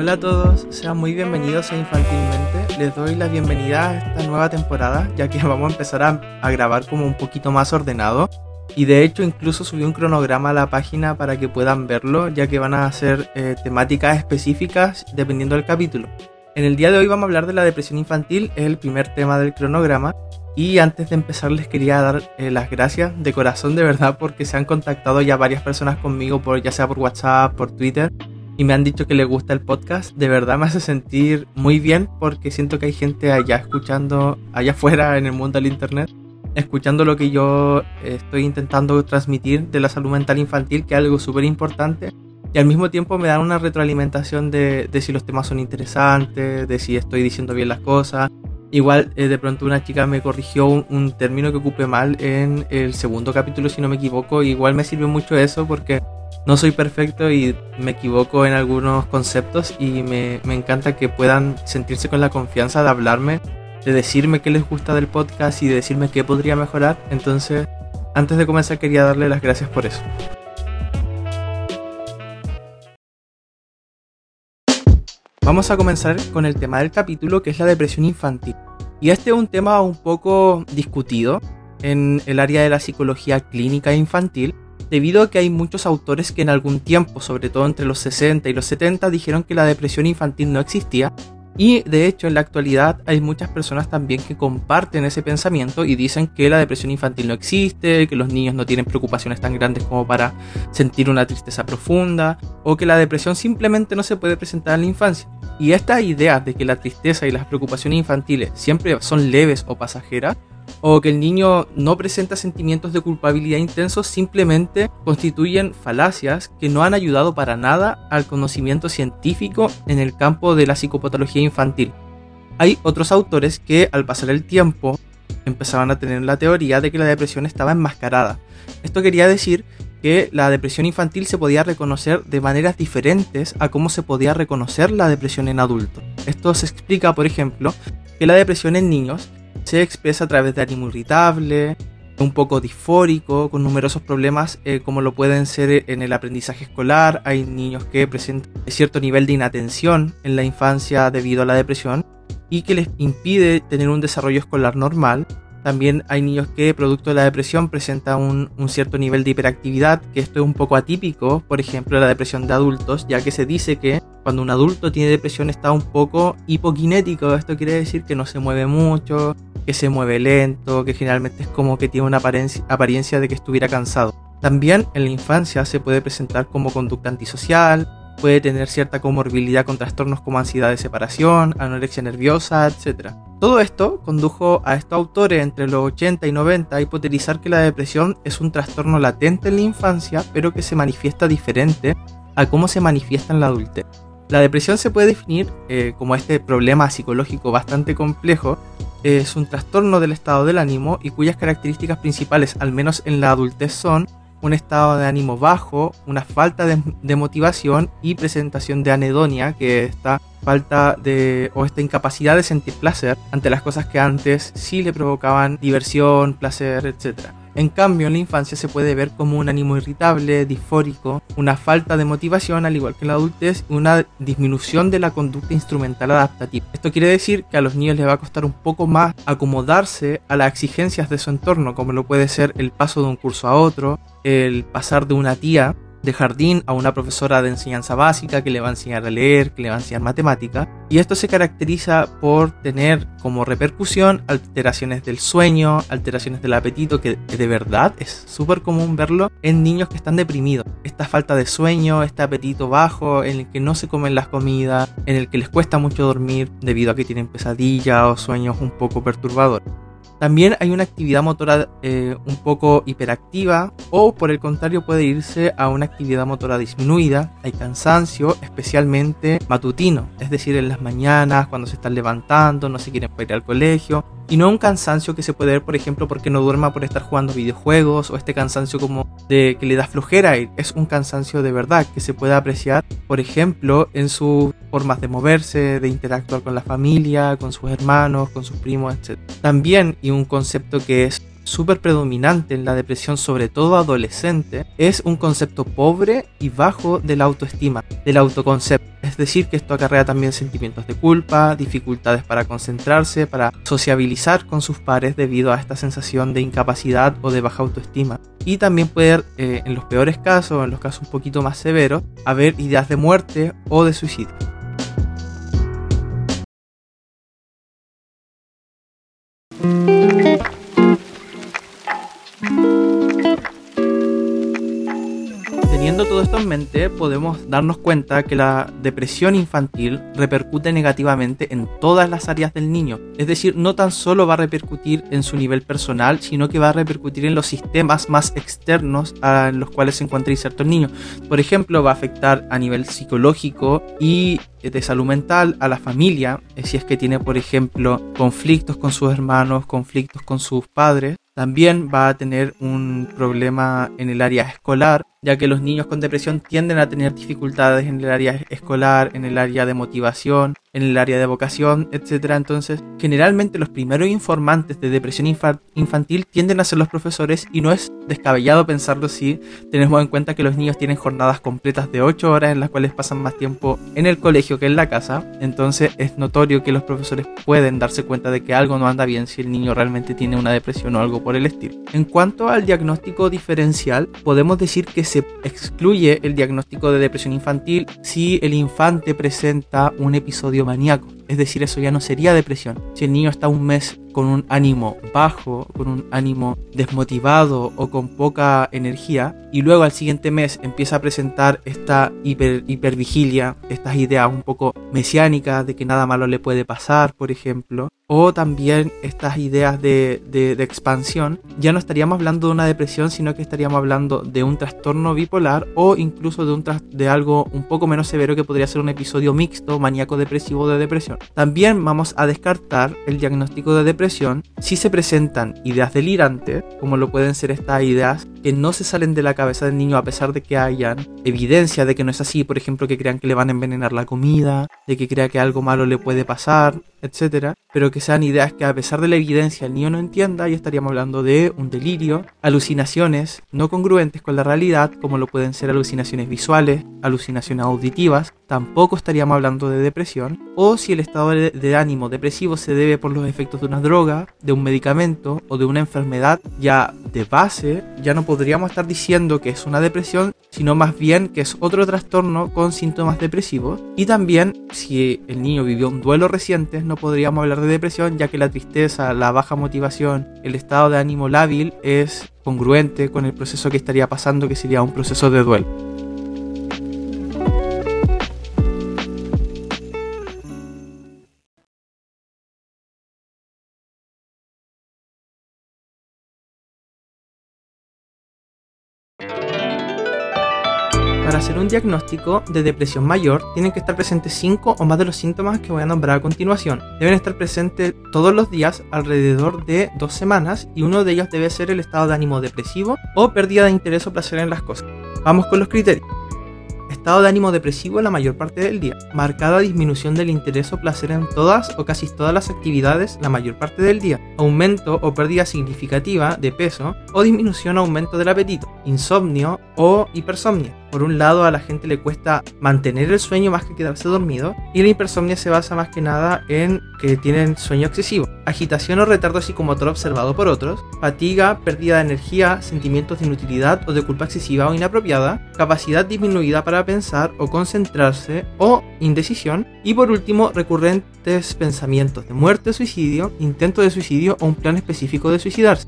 Hola a todos, sean muy bienvenidos a Infantilmente. Les doy la bienvenida a esta nueva temporada, ya que vamos a empezar a, grabar como un poquito más ordenado. Y de hecho incluso subí un cronograma a la página para que puedan verlo, ya que van a ser eh, temáticas específicas dependiendo del capítulo. En el día de hoy vamos a hablar de la depresión infantil, es el primer tema del cronograma. Y antes de empezar les quería dar eh, las gracias de corazón de verdad porque se han contactado ya varias personas conmigo por ya sea por WhatsApp, por Twitter y me han dicho que les gusta el podcast. De verdad me hace sentir muy bien porque siento que hay gente allá escuchando, allá afuera en el mundo del internet, escuchando lo que yo estoy intentando transmitir de la salud mental infantil, que es algo súper importante. Y al mismo tiempo me dan una retroalimentación de, de si los temas son interesantes, de si estoy diciendo bien las cosas, Igual eh, de pronto una chica me corrigió un, término que ocupé mal en el segundo capítulo, si no me equivoco. Igual me sirve mucho eso porque no soy perfecto y me equivoco en algunos conceptos y me, me encanta que puedan sentirse con la confianza de hablarme, de decirme qué les gusta del podcast y de decirme qué podría mejorar. Entonces, antes de comenzar quería darle las gracias por eso. Vamos a comenzar con el tema del capítulo que es la depresión infantil. Y este es un tema un poco discutido en el área de la psicología clínica infantil, debido a que hay muchos autores que en algún tiempo, sobre todo entre los 60 y los 70, dijeron que la depresión infantil no existía y de hecho en la actualidad hay muchas personas también que comparten ese pensamiento y dicen que la depresión infantil no existe, que los niños no tienen preocupaciones tan grandes como para sentir una tristeza profunda o que la depresión simplemente no se puede presentar en la infancia. Y esta idea de que la tristeza y las preocupaciones infantiles siempre son leves o pasajeras o que el niño no presenta sentimientos de culpabilidad intensos simplemente constituyen falacias que no han ayudado para nada al conocimiento científico en el campo de la psicopatología infantil. Hay otros autores que al pasar el tiempo empezaban a tener la teoría de que la depresión estaba enmascarada. Esto quería decir que la depresión infantil se podía reconocer de maneras diferentes a cómo se podía reconocer la depresión en adultos. Esto se explica, por ejemplo, que la depresión en niños se expresa a través de ánimo irritable, un poco disfórico, con numerosos problemas eh, como lo pueden ser en el aprendizaje escolar. Hay niños que presentan cierto nivel de inatención en la infancia debido a la depresión y que les impide tener un desarrollo escolar normal. También hay niños que, producto de la depresión, presentan un, cierto nivel de hiperactividad, que esto es un poco atípico, por ejemplo, la depresión de adultos, ya que se dice que cuando un adulto tiene depresión está un poco hipoquinético, esto quiere decir que no se mueve mucho, que se mueve lento, que generalmente es como que tiene una apariencia, de que estuviera cansado. También en la infancia se puede presentar como conducta antisocial, puede tener cierta comorbilidad con trastornos como ansiedad de separación, anorexia nerviosa, etc. Todo esto condujo a estos autores entre los 80 y 90 a hipotetizar que la depresión es un trastorno latente en la infancia, pero que se manifiesta diferente a cómo se manifiesta en la adultez. La depresión se puede definir eh, como este problema psicológico bastante complejo es un trastorno del estado del ánimo y cuyas características principales, al menos en la adultez, son un estado de ánimo bajo, una falta de, motivación y presentación de anedonia, que esta falta de o esta incapacidad de sentir placer ante las cosas que antes sí le provocaban diversión, placer, etc. En cambio, en la infancia se puede ver como un ánimo irritable, disfórico, una falta de motivación, al igual que en la adultez, una disminución de la conducta instrumental adaptativa. Esto quiere decir que a los niños les va a costar un poco más acomodarse a las exigencias de su entorno, como lo puede ser el paso de un curso a otro, el pasar de una tía de jardín a una profesora de enseñanza básica que le va a enseñar a leer, que le va a enseñar matemática. Y esto se caracteriza por tener como repercusión alteraciones del sueño, alteraciones del apetito, que de verdad es súper común verlo en niños que están deprimidos. Esta falta de sueño, este apetito bajo, en el que no se comen las comidas, en el que les cuesta mucho dormir debido a que tienen pesadillas o sueños un poco perturbadores. También hay una actividad motora eh, un poco hiperactiva o por el contrario puede irse a una actividad motora disminuida. Hay cansancio, especialmente matutino, es decir, en las mañanas, cuando se están levantando, no se quieren ir al colegio y no un cansancio que se puede ver, por ejemplo, porque no duerma por estar jugando videojuegos o este cansancio como de que le da flojera. Es un cansancio de verdad que se puede apreciar, por ejemplo, en sus formas de moverse, de interactuar con la familia, con sus hermanos, con sus primos, etc. También, y un concepto que es súper predominante en la depresión, sobre todo adolescente, es un concepto pobre y bajo de la autoestima, del autoconcepto. Es decir, que esto acarrea también sentimientos de culpa, dificultades para concentrarse, para sociabilizar con sus pares debido a esta sensación de incapacidad o de baja autoestima. Y también puede, eh, en los peores casos, en los casos un poquito más severos, haber ideas de muerte o de suicidio. Esto podemos darnos cuenta que la depresión infantil repercute negativamente en todas las áreas del niño. Es decir, no tan solo va a repercutir en su nivel personal, sino que va a repercutir en los sistemas más externos en los cuales se encuentra inserto el niño. Por ejemplo, va a afectar a nivel psicológico y de salud mental a la familia, eh, si es que tiene, por ejemplo, conflictos con sus hermanos, conflictos con sus padres. También va a tener un problema en el área escolar, ya que los niños con depresión tienden a tener dificultades en el área escolar, en el área de motivación, en el área de vocación, etc. Entonces, generalmente los primeros informantes de depresión infantil tienden a ser los profesores y no es descabellado pensarlo si tenemos en cuenta que los niños tienen jornadas completas de 8 horas en las cuales pasan más tiempo en el colegio que en la casa. Entonces es notorio que los profesores pueden darse cuenta de que algo no anda bien si el niño realmente tiene una depresión o algo por el estilo. En cuanto al diagnóstico diferencial, podemos decir que se excluye el diagnóstico de depresión infantil si el infante presenta un episodio maníaco. Es decir, eso ya no sería depresión. Si el niño está un mes con un ánimo bajo, con un ánimo desmotivado o con poca energía, y luego al siguiente mes empieza a presentar esta hiper, hipervigilia, estas ideas un poco mesiánicas de que nada malo le puede pasar, por ejemplo, o también estas ideas de, expansión, ya no estaríamos hablando de una depresión, sino que estaríamos hablando de un trastorno bipolar o incluso de, un de algo un poco menos severo que podría ser un episodio mixto, maníaco depresivo de depresión. También vamos a descartar el diagnóstico de depresión si se presentan ideas delirantes, como lo pueden ser estas ideas que no se salen de la cabeza del niño a pesar de que hayan evidencia de que no es así, por ejemplo, que crean que le van a envenenar la comida, de que crea que algo malo le puede pasar, etcétera, pero que sean ideas que a pesar de la evidencia el niño no entienda y estaríamos hablando de un delirio, alucinaciones no congruentes con la realidad, como lo pueden ser alucinaciones visuales, alucinaciones auditivas, tampoco estaríamos hablando de depresión, o si el estado de, ánimo depresivo se debe por los efectos de una droga, de un medicamento o de una enfermedad ya de base, ya no podríamos estar diciendo que es una depresión, sino más bien que es otro trastorno con síntomas depresivos. Y también si el niño vivió un duelo reciente, no podríamos hablar de depresión, ya que la tristeza, la baja motivación, el estado de ánimo lábil es congruente con el proceso que estaría pasando, que sería un proceso de duelo. Diagnóstico de depresión mayor, tienen que estar presentes 5 o más de los síntomas que voy a nombrar a continuación. Deben estar presentes todos los días alrededor de 2 semanas y uno de ellos debe ser el estado de ánimo depresivo o pérdida de interés o placer en las cosas. Vamos con los criterios estado de ánimo depresivo la mayor parte del día, marcada disminución del interés o placer en todas o casi todas las actividades la mayor parte del día, aumento o pérdida significativa de peso o disminución o aumento del apetito, insomnio o hipersomnia. Por un lado, a la gente le cuesta mantener el sueño más que quedarse dormido, y la hipersomnia se basa más que nada en que tienen sueño excesivo, agitación o retardo psicomotor observado por otros, fatiga, pérdida de energía, sentimientos de inutilidad o de culpa excesiva o inapropiada, capacidad disminuida para pensar o concentrarse o indecisión, y por último, recurrentes pensamientos de muerte, suicidio, intento de suicidio o un plan específico de suicidarse.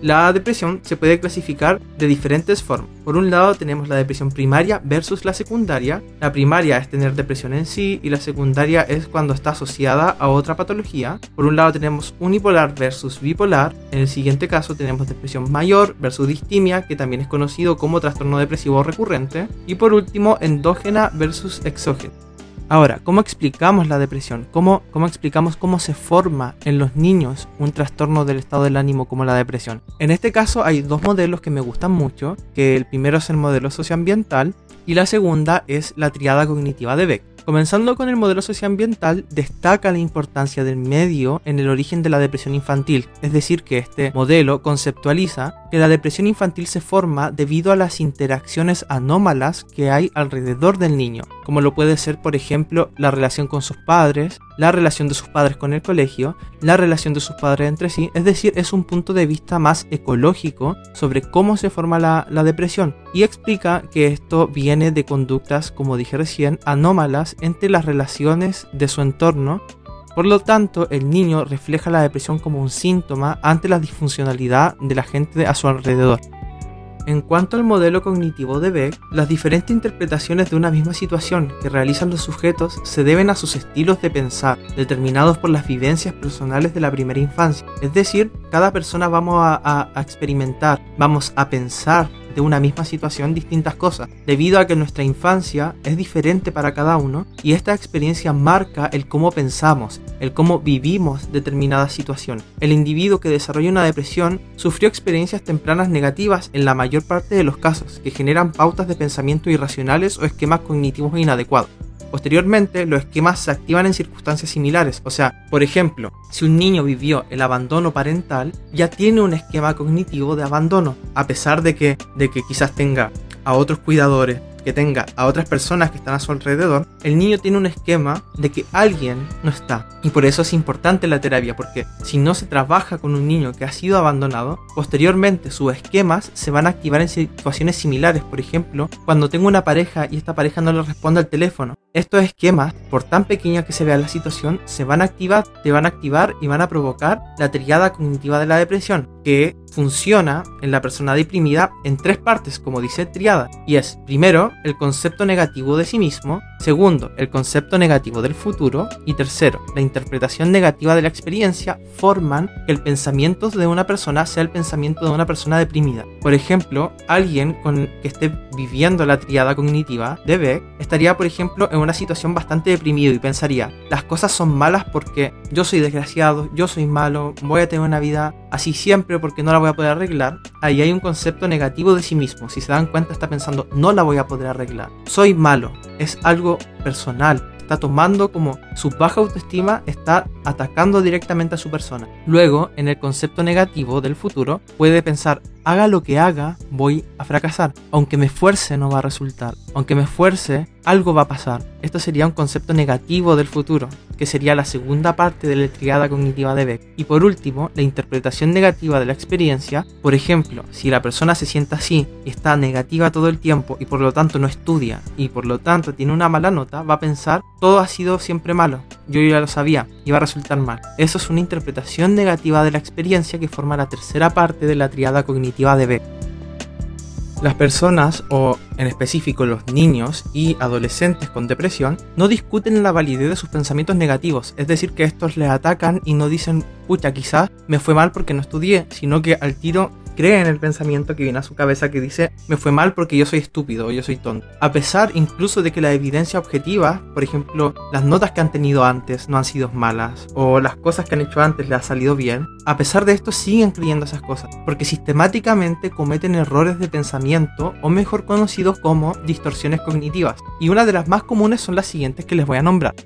La depresión se puede clasificar de diferentes formas. Por un lado tenemos la depresión primaria versus la secundaria. La primaria es tener depresión en sí y la secundaria es cuando está asociada a otra patología. Por un lado tenemos unipolar versus bipolar. En el siguiente caso tenemos depresión mayor versus distimia, que también es conocido como trastorno depresivo recurrente. Y por último endógena versus exógena. Ahora, ¿cómo explicamos la depresión? ¿Cómo, ¿Cómo explicamos cómo se forma en los niños un trastorno del estado del ánimo como la depresión? En este caso hay dos modelos que me gustan mucho, que el primero es el modelo socioambiental y la segunda es la triada cognitiva de Beck. Comenzando con el modelo socioambiental, destaca la importancia del medio en el origen de la depresión infantil, es decir, que este modelo conceptualiza que la depresión infantil se forma debido a las interacciones anómalas que hay alrededor del niño, como lo puede ser, por ejemplo, la relación con sus padres, la relación de sus padres con el colegio, la relación de sus padres entre sí, es decir, es un punto de vista más ecológico sobre cómo se forma la, depresión y explica que esto viene de conductas, como dije recién, anómalas entre las relaciones de su entorno por lo tanto, el niño refleja la depresión como un síntoma ante la disfuncionalidad de la gente a su alrededor. En cuanto al modelo cognitivo de Beck, las diferentes interpretaciones de una misma situación que realizan los sujetos se deben a sus estilos de pensar, determinados por las vivencias personales de la primera infancia. Es decir, cada persona vamos a, experimentar, vamos a pensar de una misma situación distintas cosas, debido a que nuestra infancia es diferente para cada uno y esta experiencia marca el cómo pensamos, el cómo vivimos determinada situación. El individuo que desarrolla una depresión sufrió experiencias tempranas negativas en la mayor parte de los casos, que generan pautas de pensamiento irracionales o esquemas cognitivos inadecuados. Posteriormente, los esquemas se activan en circunstancias similares. O sea, por ejemplo, si un niño vivió el abandono parental, ya tiene un esquema cognitivo de abandono, a pesar de que, de que quizás tenga a otros cuidadores, que tenga a otras personas que están a su alrededor, el niño tiene un esquema de que alguien no está. Y por eso es importante la terapia, porque si no se trabaja con un niño que ha sido abandonado, posteriormente sus esquemas se van a activar en situaciones similares. Por ejemplo, cuando tengo una pareja y esta pareja no le responde al teléfono. Estos esquemas, por tan pequeña que se vea la situación, se van a activar, se van a activar y van a provocar la triada cognitiva de la depresión, que funciona en la persona deprimida en tres partes, como dice triada. Y es, primero, el concepto negativo de sí mismo, segundo, el concepto negativo del futuro y tercero, la interpretación negativa de la experiencia forman que el pensamiento de una persona sea el pensamiento de una persona deprimida. Por ejemplo, alguien que esté viviendo la triada cognitiva de Beck estaría, por ejemplo, en una situación bastante deprimido y pensaría, las cosas son malas porque yo soy desgraciado, yo soy malo, voy a tener una vida así siempre porque no la voy a poder arreglar. Ahí hay un concepto negativo de sí mismo. Si se dan cuenta está pensando, no la voy a poder arreglar. Soy malo. Es algo personal está tomando como su baja autoestima está atacando directamente a su persona. Luego, en el concepto negativo del futuro, puede pensar, haga lo que haga, voy a fracasar. Aunque me esfuerce, no va a resultar. Aunque me esfuerce, algo va a pasar. Esto sería un concepto negativo del futuro, que sería la segunda parte de la triada cognitiva de Beck. Y por último, la interpretación negativa de la experiencia. Por ejemplo, si la persona se sienta así está negativa todo el tiempo y por lo tanto no estudia y por lo tanto tiene una mala nota, va a pensar todo ha sido siempre malo. Yo ya lo sabía, iba a resultar mal. Eso es una interpretación negativa de la experiencia que forma la tercera parte de la triada cognitiva de Beck. Las personas, o en específico los niños y adolescentes con depresión, no discuten la validez de sus pensamientos negativos, es decir, que estos les atacan y no dicen, pucha, quizás me fue mal porque no estudié, sino que al tiro cree en el pensamiento que viene a su cabeza que dice me fue mal porque yo soy estúpido o yo soy tonto. A pesar incluso de que la evidencia objetiva, por ejemplo, las notas que han tenido antes no han sido malas o las cosas que han hecho antes les ha salido bien, a pesar de esto siguen creyendo esas cosas porque sistemáticamente cometen errores de pensamiento o mejor conocidos como distorsiones cognitivas. Y una de las más comunes son las siguientes que les voy a nombrar.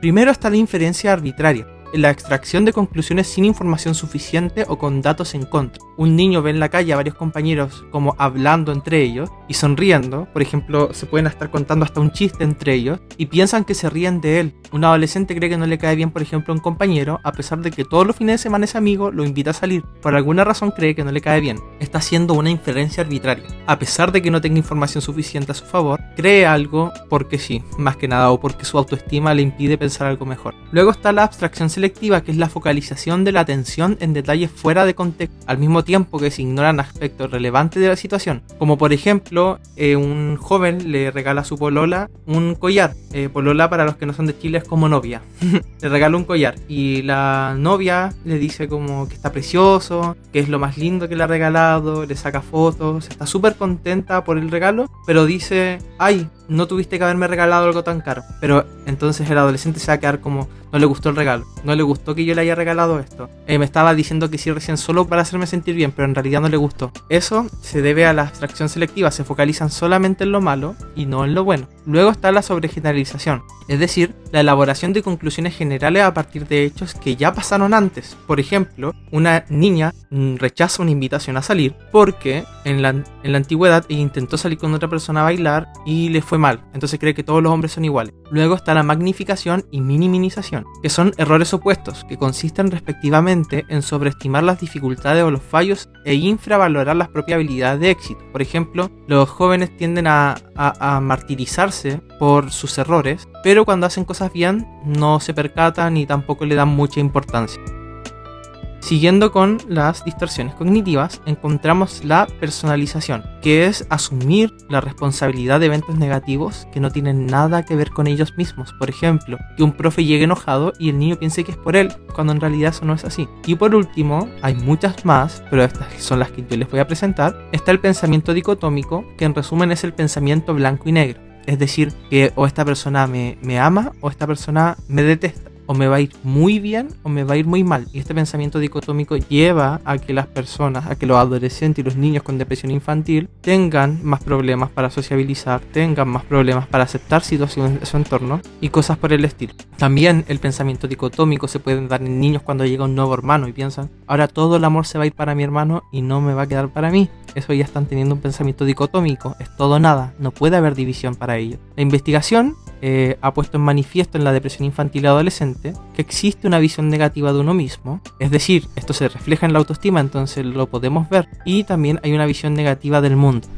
Primero está la inferencia arbitraria la extracción de conclusiones sin información suficiente o con datos en contra. Un niño ve en la calle a varios compañeros como hablando entre ellos y sonriendo, por ejemplo, se pueden estar contando hasta un chiste entre ellos y piensan que se ríen de él. Un adolescente cree que no le cae bien, por ejemplo, a un compañero, a pesar de que todos los fines de semana ese amigo lo invita a salir. Por alguna razón cree que no le cae bien. Está haciendo una inferencia arbitraria. A pesar de que no tenga información suficiente a su favor, cree algo porque sí, más que nada, o porque su autoestima le impide pensar algo mejor. Luego está la abstracción selectiva, que es la focalización de la atención en detalles fuera de contexto, al mismo tiempo que se ignoran aspectos relevantes de la situación, como por ejemplo, eh, un joven le regala a su polola un collar. Eh, polola para los que no son de Chile es como novia. le regala un collar y la novia le dice como que está precioso, que es lo más lindo que le ha regalado, le saca fotos, está súper contenta por el regalo, pero dice, ay, no tuviste que haberme regalado algo tan caro. Pero entonces el adolescente se va a quedar como, no le gustó el regalo, no le gustó que yo le haya regalado esto. Eh, me estaba diciendo que sí recién solo para hacerme sentir bien, pero en realidad no le gustó. Eso se debe a la abstracción selectiva, se focalizan solamente en lo malo y no en lo bueno. Luego está la sobregeneralización, es decir, la elaboración de conclusiones generales a partir de hechos que ya pasaron antes. Por ejemplo, una niña mm, rechaza una invitación a salir porque en la, en la antigüedad intentó salir con otra persona a bailar y le fue mal, entonces cree que todos los hombres son iguales. Luego está la magnificación y minimización, que son errores opuestos, que consisten respectivamente en sobreestimar las dificultades o los fallos e infravalorar las propias habilidades de éxito. Por ejemplo, los jóvenes tienden a, a martirizarse por sus errores, pero cuando hacen cosas bien no se percatan ni tampoco le dan mucha importancia. Siguiendo con las distorsiones cognitivas, encontramos la personalización, que es asumir la responsabilidad de eventos negativos que no tienen nada que ver con ellos mismos. Por ejemplo, que un profe llegue enojado y el niño piense que es por él, cuando en realidad eso no es así. Y por último, hay muchas más, pero estas son las que yo les voy a presentar, está el pensamiento dicotómico, que en resumen es el pensamiento blanco y negro. Es decir, que o esta persona me, me ama o esta persona me detesta o me va a ir muy bien o me va a ir muy mal. Y este pensamiento dicotómico lleva a que las personas, a que los adolescentes y los niños con depresión infantil tengan más problemas para sociabilizar, tengan más problemas para aceptar situaciones de su entorno y cosas por el estilo. También el pensamiento dicotómico se puede dar en niños cuando llega un nuevo hermano y piensan, ahora todo el amor se va a ir para mi hermano y no me va a quedar para mí. Eso ya están teniendo un pensamiento dicotómico, es todo nada, no puede haber división para ello. La investigación eh, ha puesto en manifiesto en la depresión infantil y adolescente que existe una visión negativa de uno mismo, es decir, esto se refleja en la autoestima, entonces lo podemos ver, y también hay una visión negativa del mundo.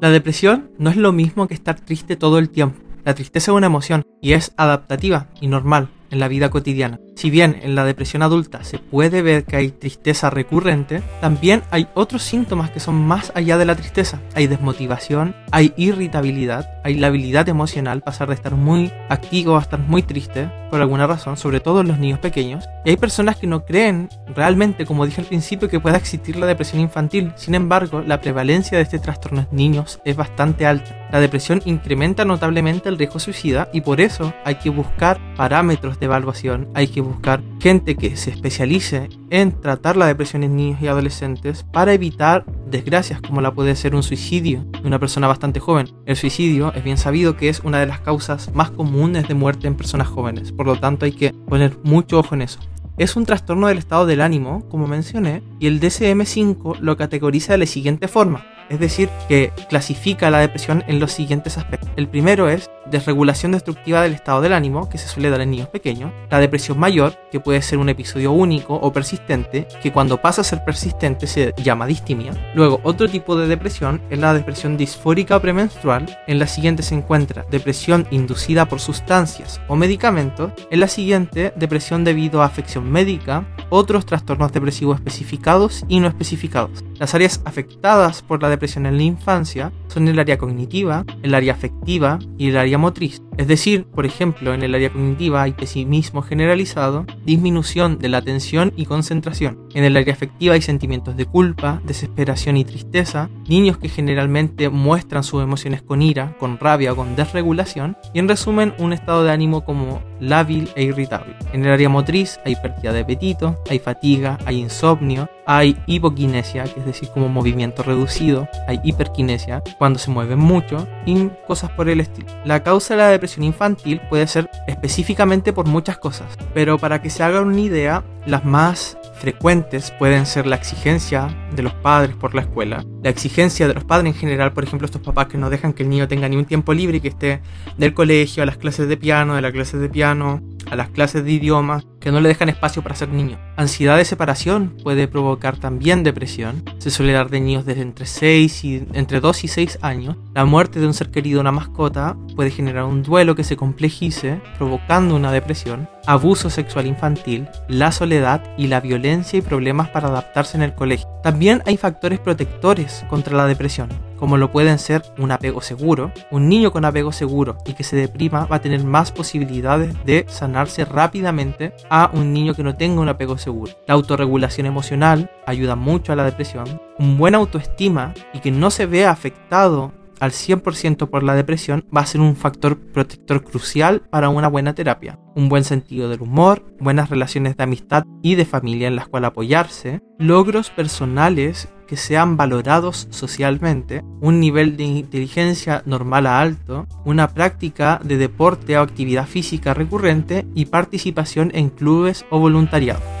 La depresión no es lo mismo que estar triste todo el tiempo. La tristeza es una emoción y es adaptativa y normal en la vida cotidiana. Si bien en la depresión adulta se puede ver que hay tristeza recurrente, también hay otros síntomas que son más allá de la tristeza. Hay desmotivación, hay irritabilidad, hay la habilidad emocional, pasar de estar muy activo a estar muy triste por alguna razón, sobre todo en los niños pequeños. Y hay personas que no creen realmente, como dije al principio, que pueda existir la depresión infantil. Sin embargo, la prevalencia de este trastorno en niños es bastante alta. La depresión incrementa notablemente el riesgo suicida y por eso hay que buscar parámetros de evaluación, hay que buscar gente que se especialice en tratar la depresión en niños y adolescentes para evitar desgracias como la puede ser un suicidio de una persona bastante joven. El suicidio es bien sabido que es una de las causas más comunes de muerte en personas jóvenes, por lo tanto hay que poner mucho ojo en eso. Es un trastorno del estado del ánimo, como mencioné, y el DSM-5 lo categoriza de la siguiente forma es decir, que clasifica la depresión en los siguientes aspectos. El primero es desregulación destructiva del estado del ánimo, que se suele dar en niños pequeños, la depresión mayor, que puede ser un episodio único o persistente, que cuando pasa a ser persistente se llama distimia. Luego, otro tipo de depresión es la depresión disfórica premenstrual. En la siguiente se encuentra depresión inducida por sustancias o medicamentos. En la siguiente, depresión debido a afección médica, otros trastornos depresivos especificados y no especificados. Las áreas afectadas por la depresión en la infancia son el área cognitiva, el área afectiva y el área motriz. Es decir, por ejemplo, en el área cognitiva hay pesimismo generalizado, disminución de la atención y concentración. En el área afectiva hay sentimientos de culpa, desesperación y tristeza, niños que generalmente muestran sus emociones con ira, con rabia o con desregulación, y en resumen un estado de ánimo como lábil e irritable. En el área motriz hay pérdida de apetito, hay fatiga, hay insomnio, hay hipoquinesia, que es decir, como movimiento reducido, hay hiperquinesia, cuando se mueven mucho, y cosas por el estilo. La causa de la depresión infantil puede ser específicamente por muchas cosas, pero para que se hagan una idea, las más frecuentes pueden ser la exigencia de los padres por la escuela, la exigencia de los padres en general, por ejemplo, estos papás que no dejan que el niño tenga ni un tiempo libre y que esté del colegio a las clases de piano, de las clases de piano, a las clases de idioma, que no le dejan espacio para ser niño. Ansiedad de separación puede provocar también depresión. Se suele dar de niños desde entre 6 y entre 2 y 6 años. La muerte de un ser querido, una mascota, puede generar un duelo que se complejice, provocando una depresión. Abuso sexual infantil, la soledad y la violencia y problemas para adaptarse en el colegio. También hay factores protectores contra la depresión como lo pueden ser un apego seguro. Un niño con apego seguro y que se deprima va a tener más posibilidades de sanarse rápidamente a un niño que no tenga un apego seguro. La autorregulación emocional ayuda mucho a la depresión. Un buen autoestima y que no se vea afectado al 100% por la depresión va a ser un factor protector crucial para una buena terapia. Un buen sentido del humor, buenas relaciones de amistad y de familia en las cuales apoyarse, logros personales que sean valorados socialmente, un nivel de inteligencia normal a alto, una práctica de deporte o actividad física recurrente y participación en clubes o voluntariado.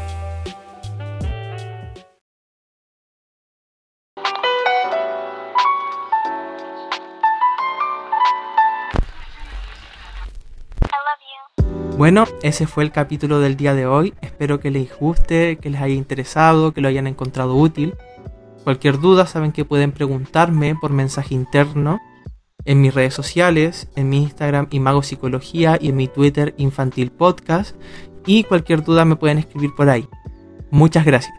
Bueno, ese fue el capítulo del día de hoy. Espero que les guste, que les haya interesado, que lo hayan encontrado útil. Cualquier duda saben que pueden preguntarme por mensaje interno en mis redes sociales, en mi Instagram Imago Psicología y en mi Twitter Infantil Podcast. Y cualquier duda me pueden escribir por ahí. Muchas gracias.